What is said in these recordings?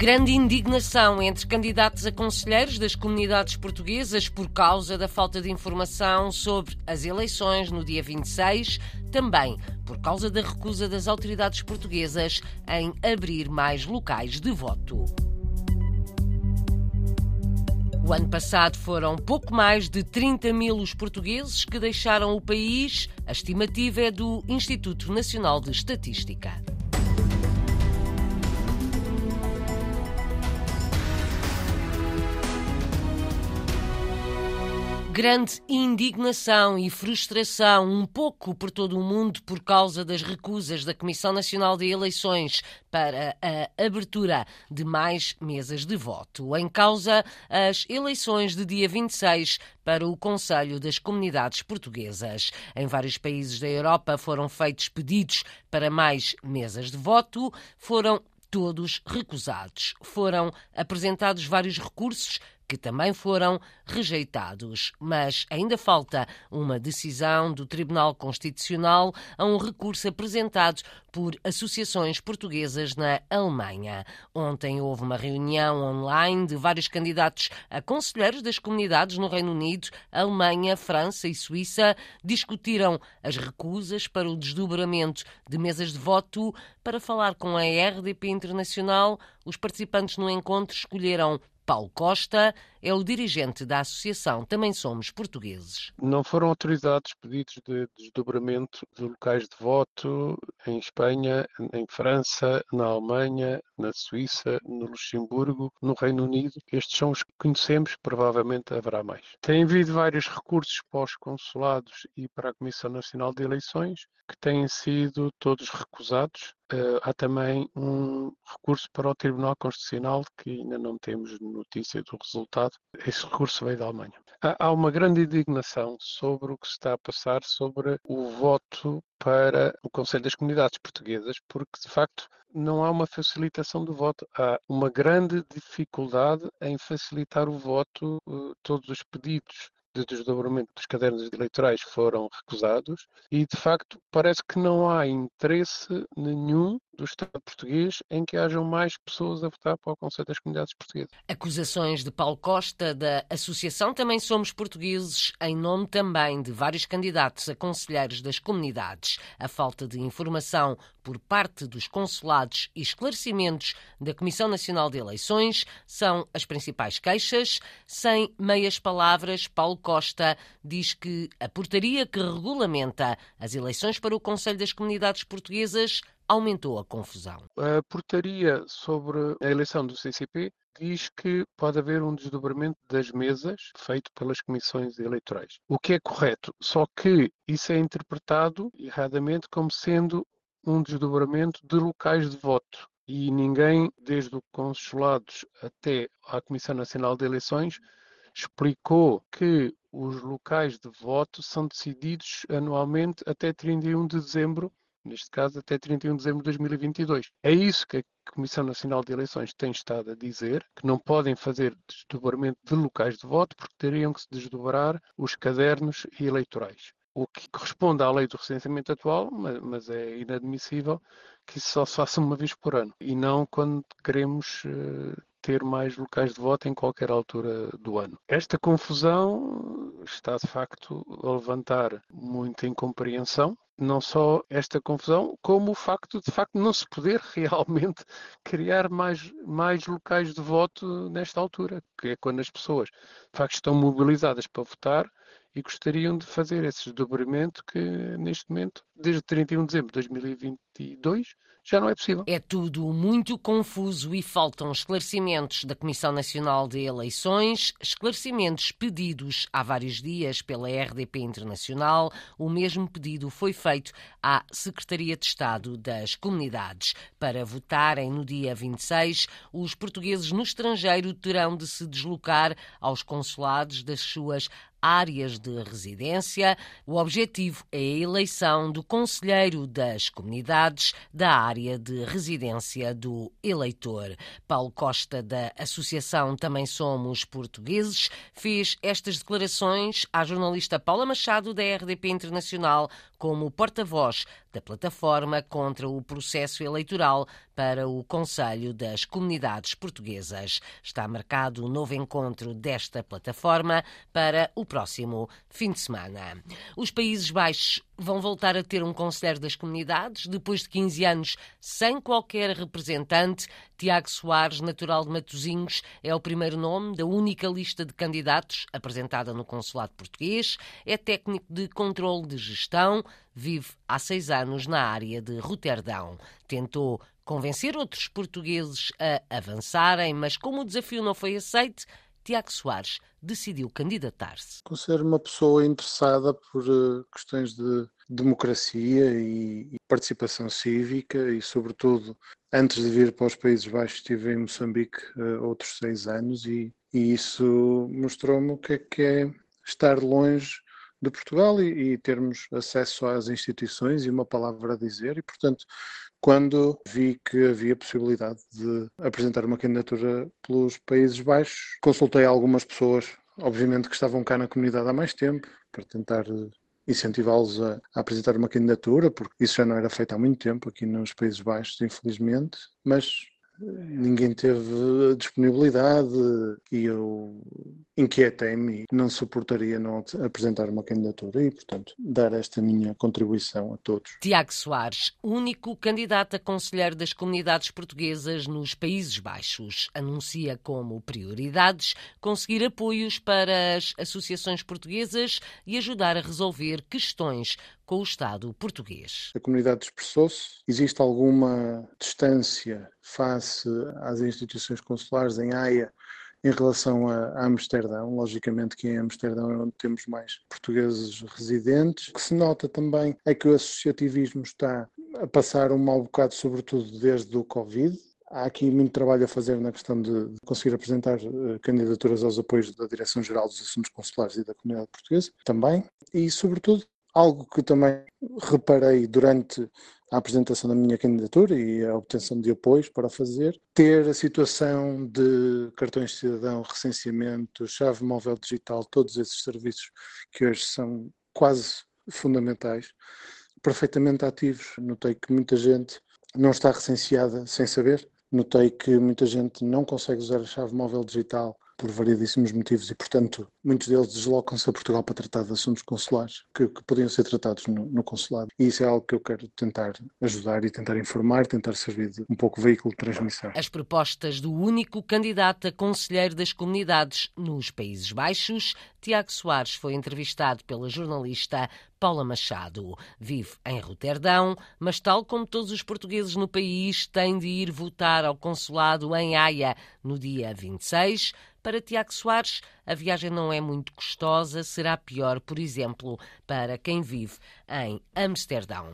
Grande indignação entre candidatos a conselheiros das comunidades portuguesas por causa da falta de informação sobre as eleições no dia 26, também por causa da recusa das autoridades portuguesas em abrir mais locais de voto. O ano passado foram pouco mais de 30 mil os portugueses que deixaram o país. A estimativa é do Instituto Nacional de Estatística. Grande indignação e frustração, um pouco por todo o mundo, por causa das recusas da Comissão Nacional de Eleições para a abertura de mais mesas de voto. Em causa, as eleições de dia 26 para o Conselho das Comunidades Portuguesas. Em vários países da Europa foram feitos pedidos para mais mesas de voto, foram todos recusados. Foram apresentados vários recursos que também foram rejeitados. Mas ainda falta uma decisão do Tribunal Constitucional a um recurso apresentado por associações portuguesas na Alemanha. Ontem houve uma reunião online de vários candidatos a conselheiros das comunidades no Reino Unido, Alemanha, França e Suíça. Discutiram as recusas para o desdobramento de mesas de voto. Para falar com a RDP Internacional, os participantes no encontro escolheram Paulo Costa é o dirigente da Associação Também Somos Portugueses. Não foram autorizados pedidos de desdobramento de locais de voto em Espanha, em França, na Alemanha, na Suíça, no Luxemburgo, no Reino Unido. Estes são os que conhecemos, provavelmente haverá mais. Tem havido vários recursos para os consulados e para a Comissão Nacional de Eleições que têm sido todos recusados. Uh, há também um recurso para o Tribunal Constitucional que ainda não temos notícia do resultado. Esse recurso veio da Alemanha. Há, há uma grande indignação sobre o que se está a passar sobre o voto para o Conselho das Comunidades Portuguesas, porque de facto não há uma facilitação do voto. Há uma grande dificuldade em facilitar o voto, uh, todos os pedidos de desdobramento dos cadernos eleitorais foram recusados e, de facto, parece que não há interesse nenhum do Estado português em que hajam mais pessoas a votar para o Conselho das Comunidades Portuguesas. Acusações de Paulo Costa da Associação Também Somos Portugueses, em nome também de vários candidatos a conselheiros das comunidades. A falta de informação por parte dos consulados e esclarecimentos da Comissão Nacional de Eleições são as principais queixas. Sem meias palavras, Paulo Costa diz que a portaria que regulamenta as eleições para o Conselho das Comunidades Portuguesas aumentou a confusão. A portaria sobre a eleição do CCP diz que pode haver um desdobramento das mesas feito pelas comissões eleitorais. O que é correto, só que isso é interpretado erradamente como sendo um desdobramento de locais de voto. E ninguém, desde os consulados até à Comissão Nacional de Eleições, explicou que os locais de voto são decididos anualmente até 31 de dezembro neste caso até 31 de dezembro de 2022. É isso que a Comissão Nacional de Eleições tem estado a dizer, que não podem fazer desdobramento de locais de voto porque teriam que se desdobrar os cadernos eleitorais. O que corresponde à lei do recenseamento atual, mas é inadmissível que isso só se faça uma vez por ano e não quando queremos eh, ter mais locais de voto em qualquer altura do ano. Esta confusão está de facto a levantar muita incompreensão não só esta confusão, como o facto de facto não se poder realmente criar mais, mais locais de voto nesta altura, que é quando as pessoas de facto estão mobilizadas para votar e gostariam de fazer esse desdobramento que neste momento, desde 31 de dezembro de 2022, já não é possível. É tudo muito confuso e faltam esclarecimentos da Comissão Nacional de Eleições, esclarecimentos pedidos há vários dias pela RDP Internacional. O mesmo pedido foi feito à Secretaria de Estado das Comunidades. Para votarem no dia 26, os portugueses no estrangeiro terão de se deslocar aos consulados das suas áreas de residência. O objetivo é a eleição do conselheiro das comunidades da área de residência do eleitor. Paulo Costa, da Associação Também Somos Portugueses, fez estas declarações à jornalista Paula Machado, da RDP Internacional, como porta-voz da plataforma contra o processo eleitoral para o Conselho das Comunidades Portuguesas. Está marcado um novo encontro desta plataforma para o próximo fim de semana. Os Países Baixos vão voltar a ter um Conselheiro das Comunidades depois de 15 anos sem qualquer representante. Tiago Soares, natural de Matosinhos, é o primeiro nome da única lista de candidatos apresentada no Consulado Português. É técnico de controle de gestão, vive há seis anos na área de Roterdão. Tentou convencer outros portugueses a avançarem, mas como o desafio não foi aceito, Tiago Soares decidiu candidatar-se. Considero uma pessoa interessada por uh, questões de democracia e, participação cívica e, sobretudo, antes de vir para os Países Baixos, estive em Moçambique uh, outros seis anos e, e isso mostrou-me o que é que é estar longe de Portugal e, e, termos acesso às instituições e uma palavra a dizer. E, portanto, quando vi que havia possibilidade de apresentar uma candidatura pelos Países Baixos, consultei algumas pessoas, obviamente que estavam cá na comunidade há mais tempo, para tentar eh, incentivá-los a, a, apresentar uma candidatura, porque isso já não era feito há muito tempo aqui nos Países Baixos, infelizmente, mas ninguém teve disponibilidade e eu inquietei-me e não suportaria não apresentar uma candidatura e, portanto, dar esta minha contribuição a todos. Tiago Soares, único candidato a conselheiro das comunidades portuguesas nos Países Baixos, anuncia como prioridades conseguir apoios para as associações portuguesas e ajudar a resolver questões com o Estado português. A comunidade expressou-se. Existe alguma distância face às instituições consulares em Haia em relação a, Amsterdão. Logicamente que em Amsterdão é onde temos mais portugueses residentes. O que se nota também é que o associativismo está a passar um mau bocado, sobretudo desde o Covid. Há aqui muito trabalho a fazer na questão de conseguir apresentar eh, candidaturas aos apoios da Direção-Geral dos Assuntos Consulares e da Comunidade Portuguesa também. E, sobretudo, Algo que também reparei durante a apresentação da minha candidatura e a obtenção de apoios para fazer, ter a situação de cartões de cidadão, recenseamento, chave móvel digital, todos esses serviços que hoje são quase fundamentais, perfeitamente ativos. Notei que muita gente não está recenseada sem saber, notei que muita gente não consegue usar a chave móvel digital por variedíssimos motivos e, portanto, muitos deles deslocam-se a Portugal para tratar de assuntos consulares que, que podiam ser tratados no, no, consulado. E isso é algo que eu quero tentar ajudar e tentar informar, tentar servir de um pouco veículo de transmissão. As propostas do único candidato a conselheiro das comunidades nos Países Baixos, Tiago Soares, foi entrevistado pela jornalista Paula Machado. Vive em Roterdão, mas, tal como todos os portugueses no país, tem de ir votar ao consulado em Haia no dia 26 para Tiago Soares, a viagem não é muito custosa, será pior, por exemplo, para quem vive em Amsterdão.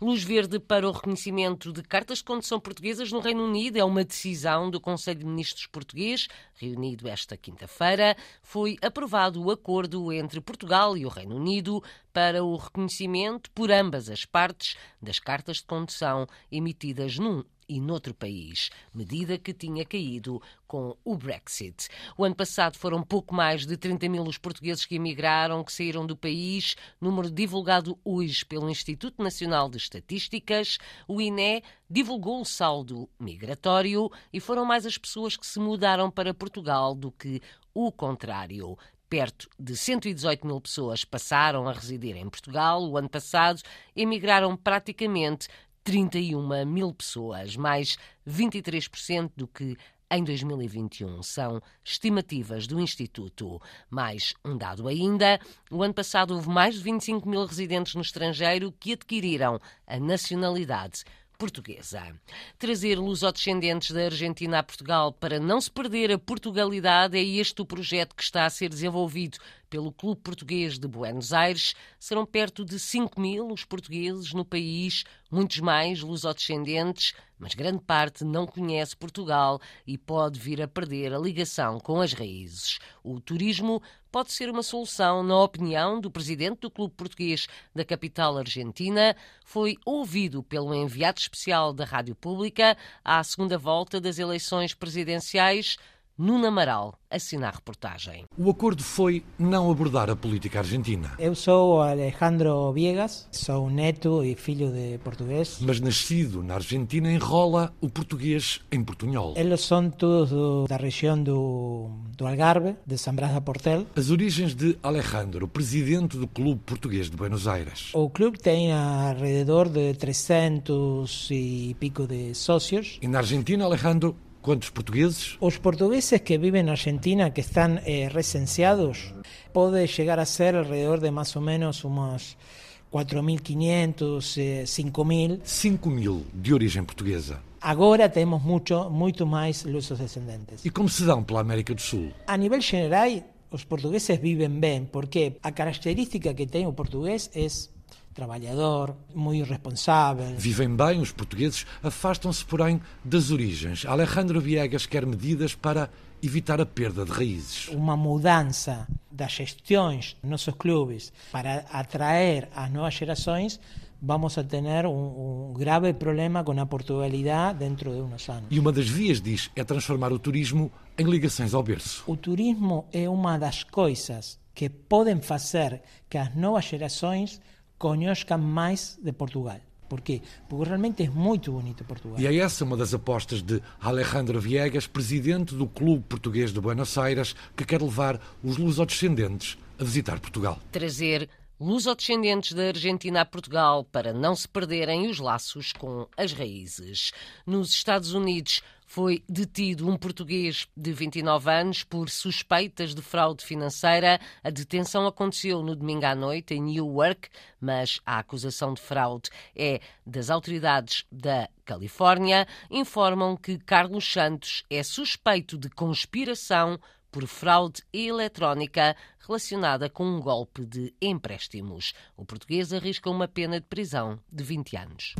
Luz verde para o reconhecimento de cartas de condução portuguesas no Reino Unido é uma decisão do Conselho de Ministros português, reunido esta quinta-feira. Foi aprovado o acordo entre Portugal e o Reino Unido para o reconhecimento por ambas as partes das cartas de condução emitidas num e noutro país, medida que tinha caído com o Brexit. O ano passado foram pouco mais de 30 mil os portugueses que emigraram, que saíram do país, número divulgado hoje pelo Instituto Nacional de Estatísticas. O INE divulgou o saldo migratório e foram mais as pessoas que se mudaram para Portugal do que o contrário perto de 118 mil pessoas passaram a residir em Portugal. O ano passado emigraram praticamente 31 mil pessoas, mais 23% do que em 2021. São estimativas do Instituto. Mais um dado ainda: o ano passado houve mais de 25 mil residentes no estrangeiro que adquiriram a nacionalidade portuguesa. Trazer lusodescendentes da Argentina a Portugal para não se perder a Portugalidade é este o projeto que está a ser desenvolvido pelo Clube Português de Buenos Aires. Serão perto de 5 mil os portugueses no país, muitos mais lusodescendentes, mas grande parte não conhece Portugal e pode vir a perder a ligação com as raízes. O turismo pode ser uma solução, na opinião do presidente do Clube Português da capital argentina. Foi ouvido pelo enviado especial da Rádio Pública à segunda volta das eleições presidenciais Nuno Amaral assina a reportagem. O acordo foi não abordar a política argentina. Eu sou Alejandro Viegas, sou neto e filho de português. Mas nascido na Argentina enrola o português em portunhol. Eles são todos do, da região do, do Algarve, de San Brás da Portel. As origens de Alejandro, presidente do Clube Português de Buenos Aires. O clube tem alrededor de 300 e pico de sócios. E na Argentina, Alejandro Quantos portugueses? Os portugueses que vivem na Argentina, que estão eh, recenseados, pode chegar a ser alrededor de mais ou menos umas 4.500, eh, 5.000. 5.000 de origem portuguesa. Agora temos muito, muito mais lusos descendentes. E como se dão pela América do Sul? A nível geral, os portugueses vivem bem, porque a característica que tem o português é trabalhador, muito responsável. Vivem bem os portugueses, afastam-se, porém, das origens. Alejandro Viegas quer medidas para evitar a perda de raízes. Uma mudança das gestões dos nossos clubes para atrair as novas gerações vamos a ter um, um, grave problema com a Portugalidade dentro de uns anos. E uma das vias, diz, é transformar o turismo em ligações ao berço. O turismo é uma das coisas que podem fazer que as novas gerações conozcan mais de Portugal. Por quê? Porque realmente é muito bonito Portugal. E é essa uma das apostas de Alejandro Viegas, presidente do Clube Português de Buenos Aires, que quer levar os lusodescendentes a visitar Portugal. Trazer lusodescendentes da Argentina a Portugal para não se perderem os laços com as raízes. Nos Estados Unidos foi detido um português de 29 anos por suspeitas de fraude financeira. A detenção aconteceu no domingo à noite em Newark, mas a acusação de fraude é das autoridades da Califórnia. Informam que Carlos Santos é suspeito de conspiração por fraude eletrónica relacionada com um golpe de empréstimos. O português arrisca uma pena de prisão de 20 anos.